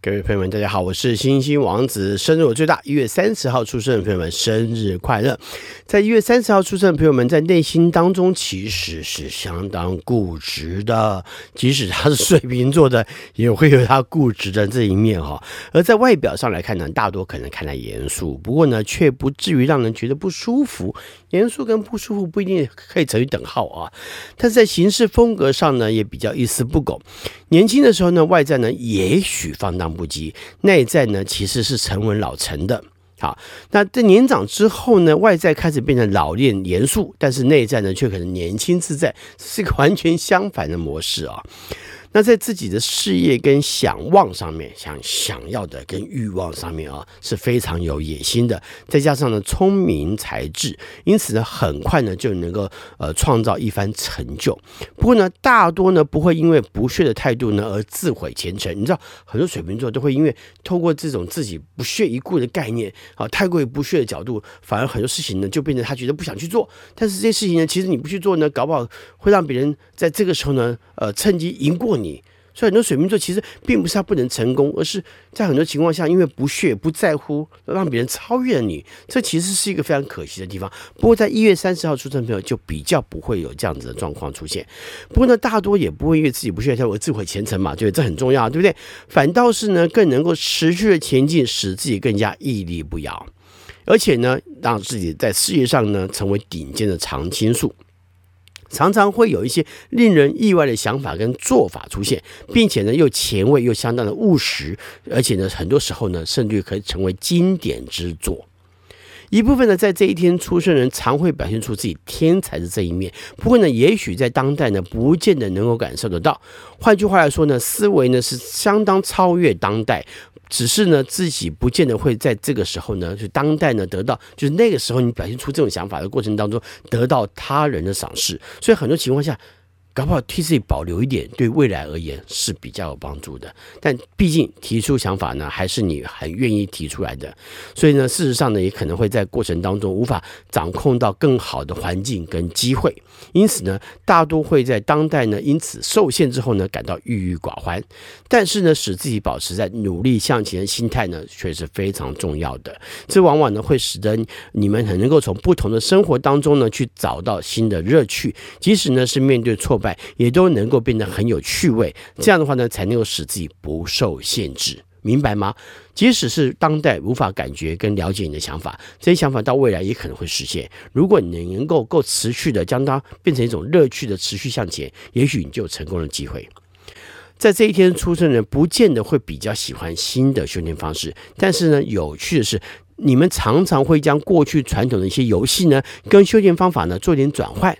各位朋友们，大家好，我是星星王子。生日我最大，一月三十号出生的朋友们，生日快乐！在一月三十号出生的朋友们，在内心当中其实是相当固执的，即使他是水瓶座的，也会有他固执的这一面哈。而在外表上来看呢，大多可能看来严肃，不过呢，却不至于让人觉得不舒服。严肃跟不舒服不一定可以成为等号啊。但是在行事风格上呢，也比较一丝不苟。年轻的时候呢，外在呢，也许放荡不及，内在呢，其实是沉稳老成的。好，那在年长之后呢，外在开始变得老练严肃，但是内在呢，却可能年轻自在，是一个完全相反的模式啊。那在自己的事业跟想望上面，想想要的跟欲望上面啊，是非常有野心的。再加上呢，聪明才智，因此呢，很快呢就能够呃创造一番成就。不过呢，大多呢不会因为不屑的态度呢而自毁前程。你知道，很多水瓶座都会因为透过这种自己不屑一顾的概念啊，太过于不屑的角度，反而很多事情呢就变成他觉得不想去做。但是这些事情呢，其实你不去做呢，搞不好会让别人在这个时候呢，呃，趁机赢过你。所以很多水瓶座其实并不是他不能成功，而是在很多情况下因为不屑、不在乎，让别人超越了你。这其实是一个非常可惜的地方。不过在一月三十号出生的朋友就比较不会有这样子的状况出现。不过呢，大多也不会因为自己不屑而自毁前程嘛，对，这很重要，对不对？反倒是呢，更能够持续的前进，使自己更加屹立不摇，而且呢，让自己在事业上呢成为顶尖的常青树。常常会有一些令人意外的想法跟做法出现，并且呢又前卫又相当的务实，而且呢很多时候呢甚至可以成为经典之作。一部分呢在这一天出生人常会表现出自己天才的这一面，不过呢也许在当代呢不见得能够感受得到。换句话来说呢，思维呢是相当超越当代。只是呢，自己不见得会在这个时候呢，就当代呢得到，就是那个时候你表现出这种想法的过程当中，得到他人的赏识，所以很多情况下。搞不好替自己保留一点，对未来而言是比较有帮助的。但毕竟提出想法呢，还是你很愿意提出来的。所以呢，事实上呢，也可能会在过程当中无法掌控到更好的环境跟机会。因此呢，大多会在当代呢，因此受限之后呢，感到郁郁寡欢。但是呢，使自己保持在努力向前的心态呢，却是非常重要的。这往往呢，会使得你们很能够从不同的生活当中呢，去找到新的乐趣。即使呢，是面对挫败。也都能够变得很有趣味，这样的话呢，才能够使自己不受限制，明白吗？即使是当代无法感觉跟了解你的想法，这些想法到未来也可能会实现。如果你能够够持续的将它变成一种乐趣的持续向前，也许你就有成功的机会。在这一天出生的人，不见得会比较喜欢新的修炼方式，但是呢，有趣的是，你们常常会将过去传统的一些游戏呢，跟修炼方法呢做点转换。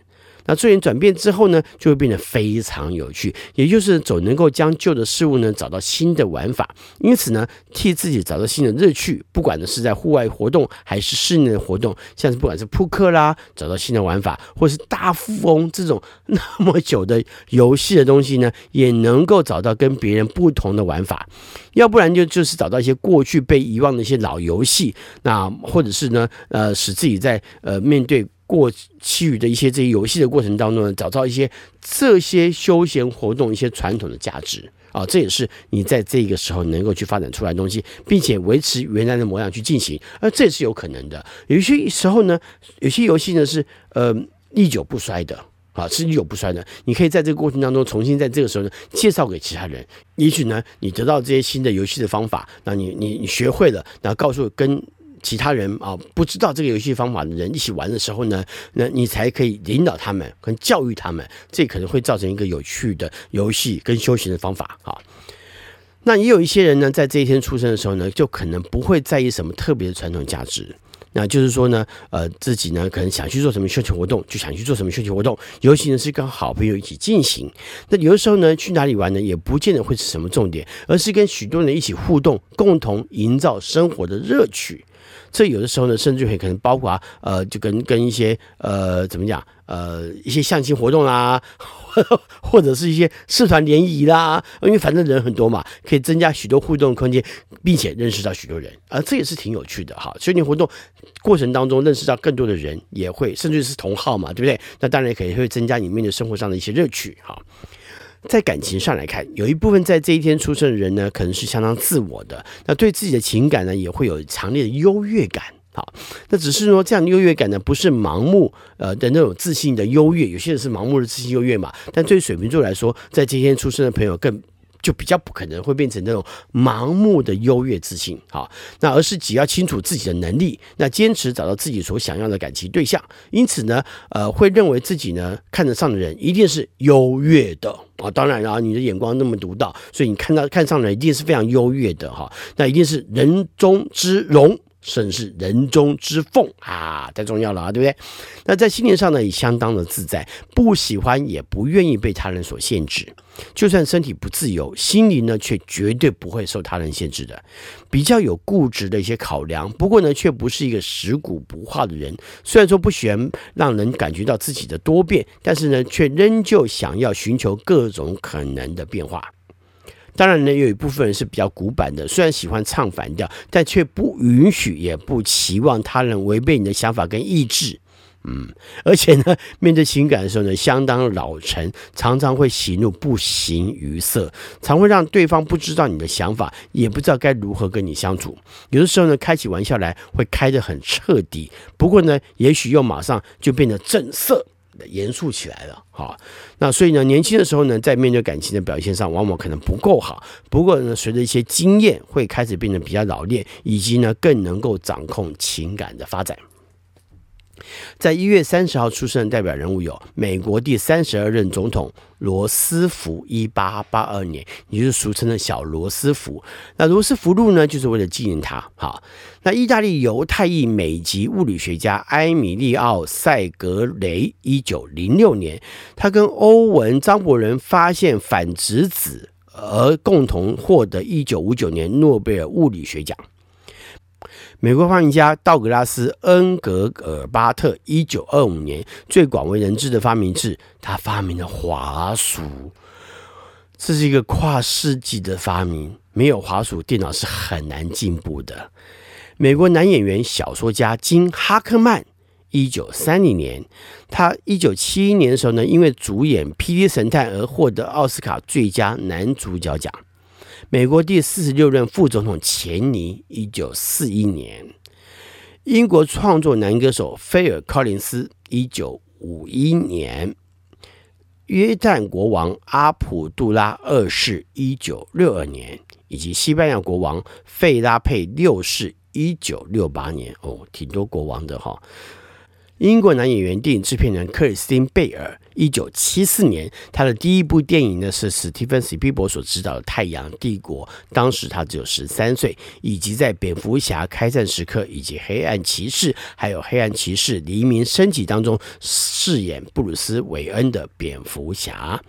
那做点转变之后呢，就会变得非常有趣，也就是总能够将旧的事物呢找到新的玩法，因此呢，替自己找到新的乐趣，不管呢是在户外活动还是室内的活动，像是不管是扑克啦，找到新的玩法，或是大富翁这种那么久的游戏的东西呢，也能够找到跟别人不同的玩法，要不然就就是找到一些过去被遗忘的一些老游戏，那或者是呢，呃，使自己在呃面对。过其余的一些这些游戏的过程当中呢，找到一些这些休闲活动一些传统的价值啊，这也是你在这个时候能够去发展出来的东西，并且维持原来的模样去进行，而这也是有可能的。有些时候呢，有些游戏呢是呃历久不衰的啊，是历久不衰的。你可以在这个过程当中重新在这个时候呢介绍给其他人，也许呢你得到这些新的游戏的方法，那你你你学会了，然后告诉跟。其他人啊，不知道这个游戏方法的人一起玩的时候呢，那你才可以引导他们跟教育他们，这可能会造成一个有趣的游戏跟修行的方法哈。那也有一些人呢，在这一天出生的时候呢，就可能不会在意什么特别的传统价值，那就是说呢，呃，自己呢可能想去做什么休闲活动，就想去做什么休闲活动，尤其呢是跟好朋友一起进行。那有的时候呢，去哪里玩呢，也不见得会是什么重点，而是跟许多人一起互动，共同营造生活的乐趣。这有的时候呢，甚至会可能包括呃，就跟跟一些呃，怎么讲呃，一些相亲活动啦，或者是一些社团联谊啦，因为反正人很多嘛，可以增加许多互动空间，并且认识到许多人啊，这也是挺有趣的哈。所以你活动过程当中认识到更多的人，也会甚至是同好嘛，对不对？那当然也可以会增加你面对生活上的一些乐趣哈。在感情上来看，有一部分在这一天出生的人呢，可能是相当自我的，那对自己的情感呢，也会有强烈的优越感。好，那只是说这样的优越感呢，不是盲目呃的那种自信的优越，有些人是盲目的自信优越嘛。但对水瓶座来说，在今天出生的朋友更。就比较不可能会变成那种盲目的优越自信，啊，那而是只要清楚自己的能力，那坚持找到自己所想要的感情对象，因此呢，呃，会认为自己呢看得上的人一定是优越的啊。当然了，你的眼光那么独到，所以你看到看上的人一定是非常优越的哈，那一定是人中之龙。甚是人中之凤啊，太重要了啊，对不对？那在心灵上呢，也相当的自在，不喜欢也不愿意被他人所限制。就算身体不自由，心灵呢却绝对不会受他人限制的。比较有固执的一些考量，不过呢，却不是一个食古不化的人。虽然说不喜欢让人感觉到自己的多变，但是呢，却仍旧想要寻求各种可能的变化。当然呢，有一部分人是比较古板的，虽然喜欢唱反调，但却不允许也不期望他人违背你的想法跟意志。嗯，而且呢，面对情感的时候呢，相当老成，常常会喜怒不形于色，常会让对方不知道你的想法，也不知道该如何跟你相处。有的时候呢，开起玩笑来会开得很彻底，不过呢，也许又马上就变得正色。严肃起来了，好，那所以呢，年轻的时候呢，在面对感情的表现上，往往可能不够好。不过呢，随着一些经验，会开始变得比较老练，以及呢，更能够掌控情感的发展。在一月三十号出生的代表人物有美国第三十二任总统罗斯福，一八八二年，也就是俗称的小罗斯福。那罗斯福路呢，就是为了纪念他。好，那意大利犹太裔美籍物理学家埃米利奥·塞格雷，一九零六年，他跟欧文·张伯伦发现反质子，而共同获得一九五九年诺贝尔物理学奖。美国发明家道格拉斯·恩格尔巴特，一九二五年最广为人知的发明是，他发明了滑鼠。这是一个跨世纪的发明，没有滑鼠，电脑是很难进步的。美国男演员、小说家金·哈克曼，一九三零年，他一九七一年的时候呢，因为主演《霹雳神探》而获得奥斯卡最佳男主角奖。美国第四十六任副总统钱尼，一九四一年；英国创作男歌手菲尔·柯林斯，一九五一年；约旦国王阿卜杜拉二世，一九六二年；以及西班牙国王费拉佩六世，一九六八年。哦，挺多国王的哈。英国男演员、电影制片人克里斯汀·贝尔，一九七四年，他的第一部电影呢是史蒂芬·史皮伯所执导的《太阳帝国》，当时他只有十三岁，以及在《蝙蝠侠：开战时刻》以及《黑暗骑士》还有《黑暗骑士：黎明升起》当中饰演布鲁斯·韦恩的蝙蝠侠。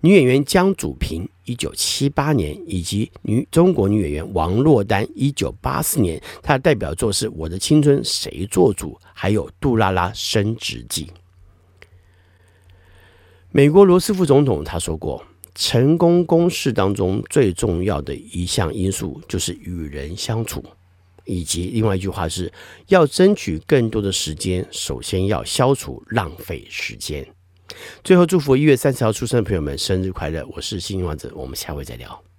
女演员江祖平，一九七八年，以及女中国女演员王珞丹，一九八四年，她的代表作是《我的青春谁做主》，还有《杜拉拉升职记》。美国罗斯福总统他说过，成功公式当中最重要的一项因素就是与人相处，以及另外一句话是要争取更多的时间，首先要消除浪费时间。最后，祝福一月三十号出生的朋友们生日快乐！我是幸运王子，我们下回再聊。